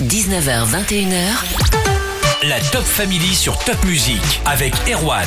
19h, 21h. La Top Family sur Top Music avec Erwan.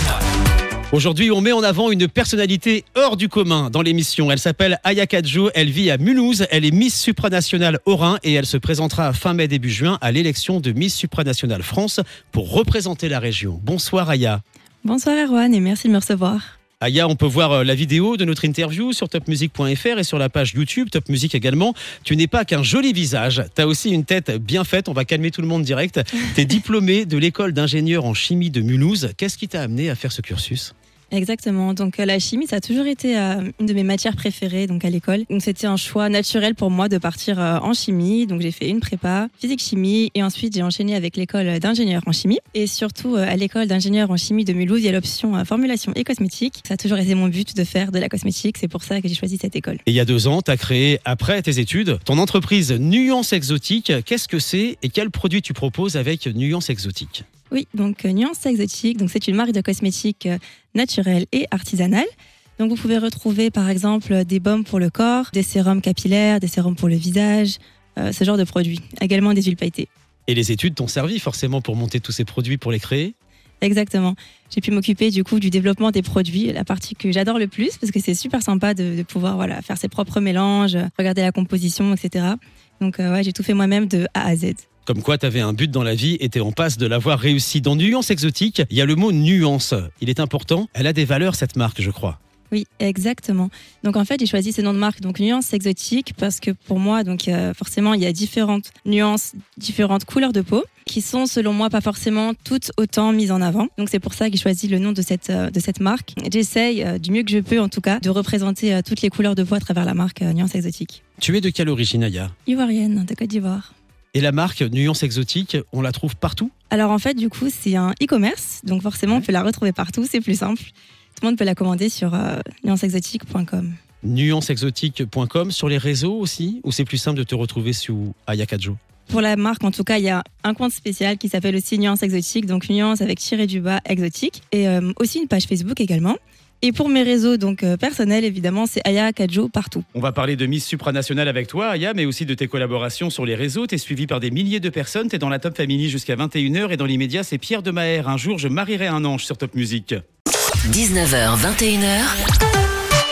Aujourd'hui, on met en avant une personnalité hors du commun dans l'émission. Elle s'appelle Aya Kadjo, elle vit à Mulhouse, elle est Miss supranationale Haut-Rhin et elle se présentera fin mai début juin à l'élection de Miss supranationale France pour représenter la région. Bonsoir Aya. Bonsoir Erwan et merci de me recevoir. Aya, on peut voir euh, la vidéo de notre interview sur topmusic.fr et sur la page YouTube Top Music également. Tu n'es pas qu'un joli visage, tu as aussi une tête bien faite, on va calmer tout le monde direct. Tu es diplômé de l'école d'ingénieur en chimie de Mulhouse. Qu'est-ce qui t'a amené à faire ce cursus? Exactement. Donc euh, la chimie, ça a toujours été euh, une de mes matières préférées donc à l'école. Donc c'était un choix naturel pour moi de partir euh, en chimie. Donc j'ai fait une prépa, physique chimie et ensuite j'ai enchaîné avec l'école d'ingénieur en chimie et surtout à l'école d'ingénieur en chimie de Mulhouse, il y a l'option formulation et cosmétique. Ça a toujours été mon but de faire de la cosmétique, c'est pour ça que j'ai choisi cette école. Et il y a deux ans, tu as créé après tes études ton entreprise Nuance Exotique. Qu'est-ce que c'est et quels produits tu proposes avec Nuance Exotique? Oui, donc euh, Nuance Exotique, donc c'est une marque de cosmétiques euh, naturelle et artisanale. Donc vous pouvez retrouver par exemple des baumes pour le corps, des sérums capillaires, des sérums pour le visage, euh, ce genre de produits. Également des huiles pailletées. Et les études t'ont servi forcément pour monter tous ces produits, pour les créer? Exactement. J'ai pu m'occuper du coup du développement des produits, la partie que j'adore le plus parce que c'est super sympa de, pouvoir voilà faire ses propres mélanges, regarder la composition, etc. Donc ouais, j'ai tout fait moi-même de A à Z. Comme quoi, tu avais un but dans la vie et tu en passe de l'avoir réussi. Dans Nuance Exotique, il y a le mot nuance. Il est important. Elle a des valeurs, cette marque, je crois. Oui, exactement. Donc en fait, j'ai choisi ce nom de marque, donc Nuance Exotique, parce que pour moi, donc euh, forcément, il y a différentes nuances, différentes couleurs de peau, qui sont selon moi pas forcément toutes autant mises en avant. Donc c'est pour ça que j'ai choisi le nom de cette euh, de cette marque. J'essaye euh, du mieux que je peux, en tout cas, de représenter toutes les couleurs de peau à travers la marque Nuance Exotique. Tu es de quelle origine, Aya? Ivoirienne, de Côte d'Ivoire. Et la marque Nuance Exotique, on la trouve partout Alors en fait, du coup, c'est un e-commerce, donc forcément, on peut la retrouver partout, c'est plus simple. Tout le monde peut la commander sur euh, nuanceexotique.com. Nuanceexotique.com sur les réseaux aussi Ou c'est plus simple de te retrouver sous Ayakajo pour la marque, en tout cas, il y a un compte spécial qui s'appelle aussi Nuance Exotique, donc Nuance avec tiré du bas exotique, et euh, aussi une page Facebook également. Et pour mes réseaux donc euh, personnels, évidemment, c'est Aya Kajo partout. On va parler de Miss Supranationale avec toi, Aya, mais aussi de tes collaborations sur les réseaux. Tu es suivi par des milliers de personnes. Tu es dans la Top Family jusqu'à 21h. Et dans l'immédiat, c'est Pierre de Maher. Un jour, je marierai un ange sur Top Music. 19h, 21h.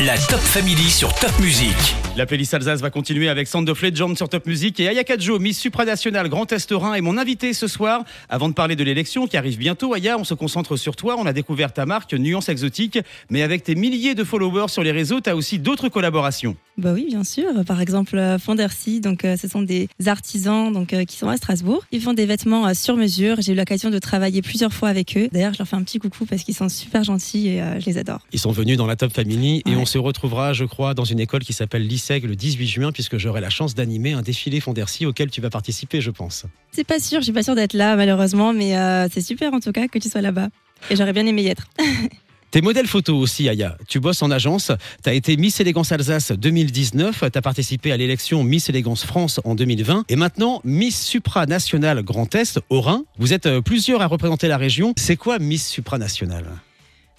La Top Family sur Top Music. La playlist Alsace va continuer avec Sound of Legend sur Top Music et Aya Kadjo, Miss Supranationale Grand Est Rhin est mon invité ce soir. Avant de parler de l'élection qui arrive bientôt, Aya, on se concentre sur toi. On a découvert ta marque Nuance Exotique, mais avec tes milliers de followers sur les réseaux, tu as aussi d'autres collaborations. Bah oui, bien sûr. Par exemple, euh, Fondercy, donc euh, ce sont des artisans donc euh, qui sont à Strasbourg. Ils font des vêtements sur mesure. J'ai eu l'occasion de travailler plusieurs fois avec eux. D'ailleurs, je leur fais un petit coucou parce qu'ils sont super gentils et je les adore. Ils sont venus dans la Top Family et on se retrouvera, je crois, dans une école qui s'appelle Lycée le 18 juin, puisque j'aurai la chance d'animer un défilé Fondercy auquel tu vas participer, je pense. C'est pas sûr, je suis pas sûre d'être là, malheureusement, mais euh, c'est super en tout cas que tu sois là-bas. Et j'aurais bien aimé y être. Tes modèles photos aussi, Aya. Tu bosses en agence. Tu as été Miss Élégance Alsace 2019. Tu as participé à l'élection Miss Élégance France en 2020. Et maintenant, Miss Supranationale Grand Est au Rhin. Vous êtes euh, plusieurs à représenter la région. C'est quoi Miss Supranationale?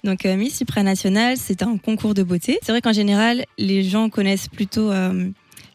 Donc euh, Miss Supranationale, c'est un concours de beauté. C'est vrai qu'en général, les gens connaissent plutôt euh,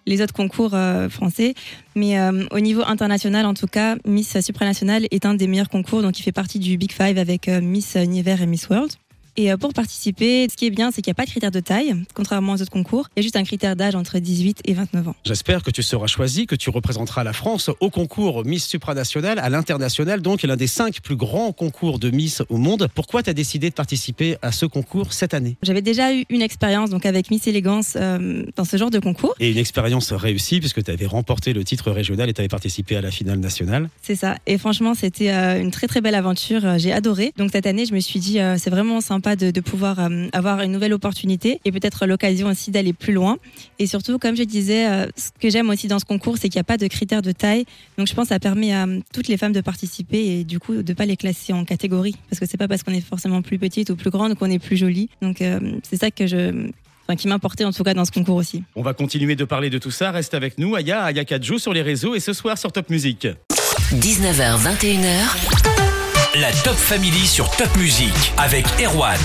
les autres concours euh, français, mais au niveau international, en tout cas, Miss Supranationale est un des meilleurs concours, donc il fait partie du Big Five avec Miss Univers et Miss World. Et euh, pour participer, ce qui est bien, c'est qu'il n'y a pas de critère de taille, contrairement aux autres concours. Il y a juste un critère d'âge entre 18 et 29 ans. J'espère que tu seras choisi, que tu représenteras la France au concours Miss Supranational, à l'international, donc l'un des cinq plus grands concours de Miss au monde. Pourquoi tu as décidé de participer à ce concours cette année? J'avais déjà eu une expérience donc avec Miss Élégance euh, dans ce genre de concours. Et une expérience réussie puisque tu avais remporté le titre régional et tu avais participé à la finale nationale. C'est ça. Et franchement, c'était euh, une très très belle aventure. J'ai adoré. Donc cette année, je me suis dit, c'est vraiment sympa de, pouvoir euh, avoir une nouvelle opportunité et peut-être l'occasion aussi d'aller plus loin. Et surtout, comme je disais, euh, ce que j'aime aussi dans ce concours, c'est qu'il n'y a pas de critères de taille. Donc je pense que ça permet à toutes les femmes de participer et du coup de pas les classer en catégorie. Parce que c'est pas parce qu'on est forcément plus petite ou plus grande qu'on est plus jolie. Donc euh, c'est ça que je, Enfin, qui m'importait en tout cas dans ce concours aussi. On va continuer de parler de tout ça. Reste avec nous, Aya, Aya Kadjo sur les réseaux et ce soir sur Top Music. 19h, 21h. La Top Family sur Top Music avec Erwan.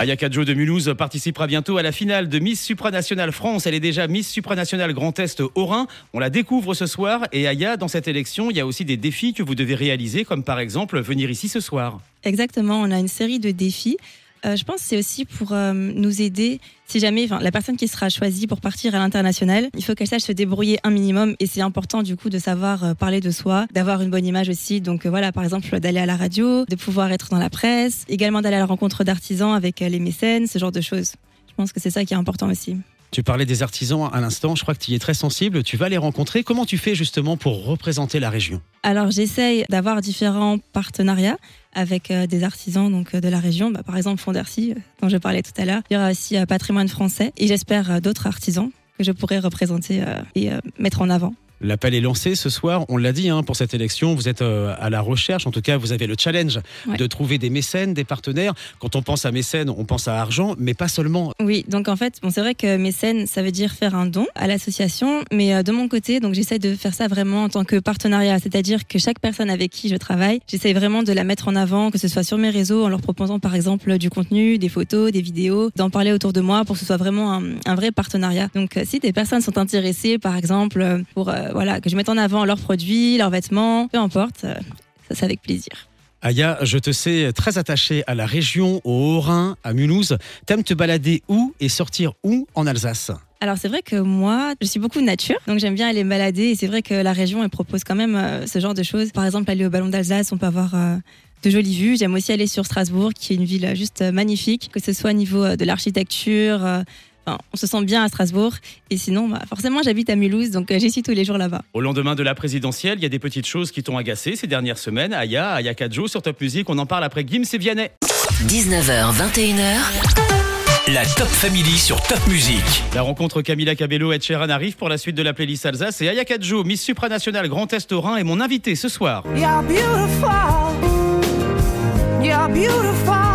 Aya Kadjo de Mulhouse participera bientôt à la finale de Miss Supranationale France. Elle est déjà Miss Supranationale Grand Est Haut-Rhin. On la découvre ce soir. Et Aya, dans cette élection, il y a aussi des défis que vous devez réaliser, comme par exemple venir ici ce soir. Exactement, on a une série de défis. Euh, je pense que c'est aussi pour euh, nous aider. Si jamais la personne qui sera choisie pour partir à l'international, il faut qu'elle sache se débrouiller un minimum. Et c'est important du coup de savoir euh, parler de soi, d'avoir une bonne image aussi. Donc voilà, par exemple, d'aller à la radio, de pouvoir être dans la presse, également d'aller à la rencontre d'artisans avec les mécènes, ce genre de choses. Je pense que c'est ça qui est important aussi. Tu parlais des artisans à l'instant, je crois que tu y es très sensible, tu vas les rencontrer. Comment tu fais justement pour représenter la région? Alors j'essaye d'avoir différents partenariats avec euh, des artisans donc euh, de la région, bah, par exemple Fondercy, euh, dont je parlais tout à l'heure. Il y aura aussi Patrimoine français et j'espère d'autres artisans que je pourrai représenter et mettre en avant. L'appel est lancé ce soir, on l'a dit, hein, pour cette élection, vous êtes euh, à la recherche, en tout cas vous avez le challenge de trouver des mécènes, des partenaires. Quand on pense à mécène, on pense à argent, mais pas seulement. Oui, donc en fait, bon, c'est vrai que mécène, ça veut dire faire un don à l'association, mais euh, de mon côté, donc j'essaie de faire ça vraiment en tant que partenariat, c'est-à-dire que chaque personne avec qui je travaille, j'essaie vraiment de la mettre en avant, que ce soit sur mes réseaux, en leur proposant par exemple du contenu, des photos, des vidéos, d'en parler autour de moi pour que ce soit vraiment un, un vrai partenariat. Donc euh, si des personnes sont intéressées, par exemple, pour voilà que je mette en avant leurs produits, leurs vêtements, peu importe, euh, ça c'est avec plaisir. Aya, je te sais très attaché à la région, au Haut-Rhin, à Mulhouse. T'aimes te balader où et sortir où en Alsace? Alors c'est vrai que moi, je suis beaucoup nature, donc j'aime bien aller me balader et c'est vrai que la région elle propose quand même euh, ce genre de choses. Par exemple, aller au Ballon d'Alsace, on peut avoir euh, de jolies vues. J'aime aussi aller sur Strasbourg, qui est une ville juste magnifique, que ce soit au niveau de l'architecture, on se sent bien à Strasbourg. Et sinon, bah, forcément, j'habite à Mulhouse, donc euh, j'y suis tous les jours là-bas. Au lendemain de la présidentielle, il y a des petites choses qui t'ont agacé ces dernières semaines. Aya, Aya Kadjo sur Top Music, on en parle après Gims et Vianney. 19h, 21h. La Top Family sur Top Music. La rencontre Camila Cabello et Cheran arrive pour la suite de la playlist Alsace et Aya Kadjo, Miss Supranationale Grand Est Rhin est mon invité ce soir. You're beautiful. You're beautiful.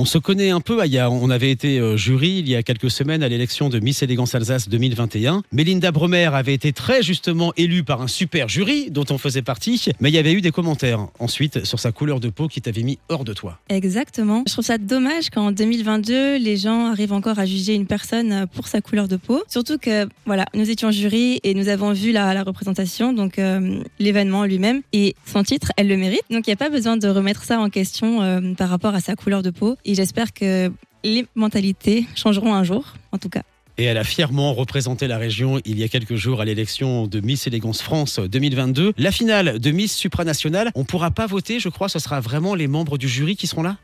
On se connaît un peu, Aya. On avait été euh, jury il y a quelques semaines à l'élection de Miss Élégance Alsace 2021. Mélinda Bremer avait été très justement élue par un super jury dont on faisait partie, mais il y avait eu des commentaires ensuite sur sa couleur de peau qui t'avait mis hors de toi. Exactement. Je trouve ça dommage qu'en 2022, les gens arrivent encore à juger une personne pour sa couleur de peau. Surtout que, voilà, nous étions jury et nous avons vu la, représentation, donc euh, l'événement lui-même et son titre, elle le mérite. Donc il n'y a pas besoin de remettre ça en question euh, par rapport à sa couleur de peau. Et j'espère que les mentalités changeront un jour, en tout cas. Et elle a fièrement représenté la région il y a quelques jours à l'élection de Miss Élégance France 2022. La finale de Miss Supranationale, on ne pourra pas voter, je crois, ce sera vraiment les membres du jury qui seront là?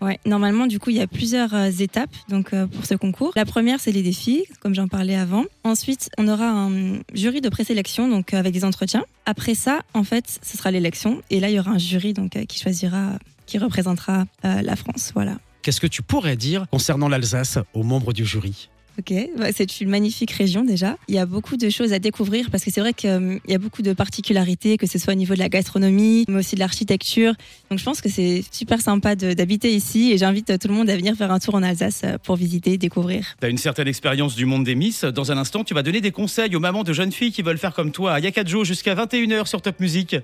Ouais, normalement, du coup, il y a plusieurs euh, étapes donc euh, pour ce concours. La première, c'est les défis, comme j'en parlais avant. Ensuite, on aura un jury de présélection, donc avec des entretiens. Après ça, en fait, ce sera l'élection, et là, il y aura un jury donc qui choisira, qui représentera la France. Voilà. Qu'est-ce que tu pourrais dire concernant l'Alsace aux membres du jury? Ok, bah, c'est une magnifique région déjà. Il y a beaucoup de choses à découvrir parce que c'est vrai qu'il y a beaucoup de particularités, que ce soit au niveau de la gastronomie, mais aussi de l'architecture. Donc je pense que c'est super sympa d'habiter ici et j'invite tout le monde à venir faire un tour en Alsace euh, pour visiter, découvrir. Tu as une certaine expérience du monde des Miss. Dans un instant, tu vas donner des conseils aux mamans de jeunes filles qui veulent faire comme toi à Yakadjo jusqu'à 21h sur Top Music.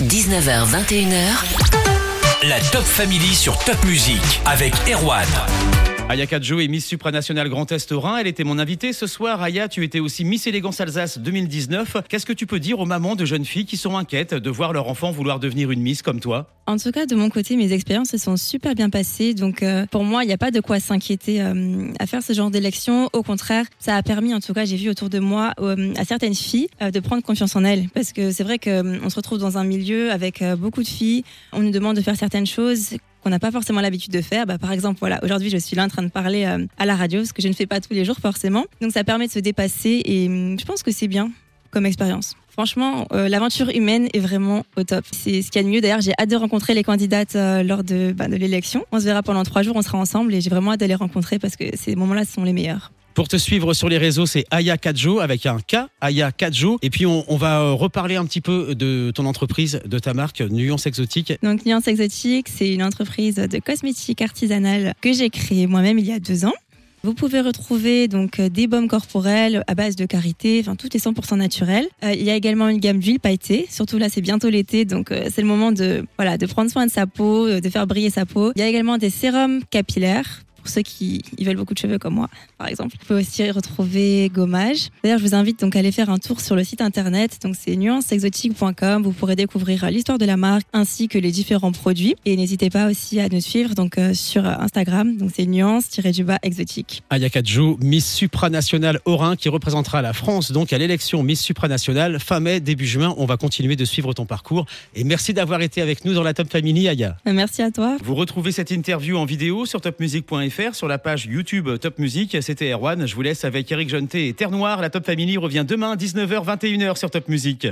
19h, 21h. La Top Family sur Top Music avec Erwan. Aya Kadjo est Miss Supranationale Grand Est Rhin. Elle était mon invitée ce soir. Aya, tu étais aussi Miss Élégance Alsace 2019. Qu'est-ce que tu peux dire aux mamans de jeunes filles qui sont inquiètes de voir leur enfant vouloir devenir une Miss comme toi? En tout cas, de mon côté, mes expériences se sont super bien passées. Donc, euh, pour moi, il n'y a pas de quoi s'inquiéter euh, à faire ce genre d'élection. Au contraire, ça a permis, en tout cas, j'ai vu autour de moi, euh, à certaines filles, de prendre confiance en elles. Parce que c'est vrai qu'on se retrouve dans un milieu avec beaucoup de filles. On nous demande de faire certaines choses qu'on n'a pas forcément l'habitude de faire. Bah, par exemple, voilà, aujourd'hui, je suis là en train de parler euh, à la radio, ce que je ne fais pas tous les jours forcément. Donc, ça permet de se dépasser et hum, je pense que c'est bien comme expérience. Franchement, euh, l'aventure humaine est vraiment au top. C'est ce qu'il y a de mieux. D'ailleurs, j'ai hâte de rencontrer les candidates euh, lors de, bah, de l'élection. On se verra pendant trois jours, on sera ensemble et j'ai vraiment hâte de les rencontrer parce que ces moments-là sont les meilleurs. Pour te suivre sur les réseaux, c'est Aya Kadjo avec un K, Aya Kadjo. Et puis on, va euh, reparler un petit peu de ton entreprise, de ta marque Nuance Exotique. Donc Nuance Exotique, c'est une entreprise de cosmétiques artisanale que j'ai créée moi-même il y a deux ans. Vous pouvez retrouver donc euh, des baumes corporels à base de karité, enfin tout est 100% naturel. Euh, il y a également une gamme d'huile pailletée, surtout là c'est bientôt l'été, donc c'est le moment de voilà de prendre soin de sa peau, de faire briller sa peau. Il y a également des sérums capillaires pour ceux qui ils veulent beaucoup de cheveux comme moi, par exemple. Vous pouvez aussi retrouver gommage. D'ailleurs, je vous invite donc à aller faire un tour sur le site internet. Donc, c'est nuanceexotique.com. Vous pourrez découvrir l'histoire de la marque ainsi que les différents produits. Et n'hésitez pas aussi à nous suivre donc euh, sur Instagram. Donc, c'est nuance-du-bas exotique. Aya Jo, Miss supranationale Orin, qui représentera la France donc à l'élection Miss supranationale fin mai, début juin. On va continuer de suivre ton parcours. Et merci d'avoir été avec nous dans la Top Family, Aya. Euh, Merci à toi. Vous retrouvez cette interview en vidéo sur topmusic.fr, sur la page YouTube Top Music. C'était Erwan. Je vous laisse avec Eric Jonté et Terre Noire. La Top Family revient demain, 19h, 21h sur Top Music.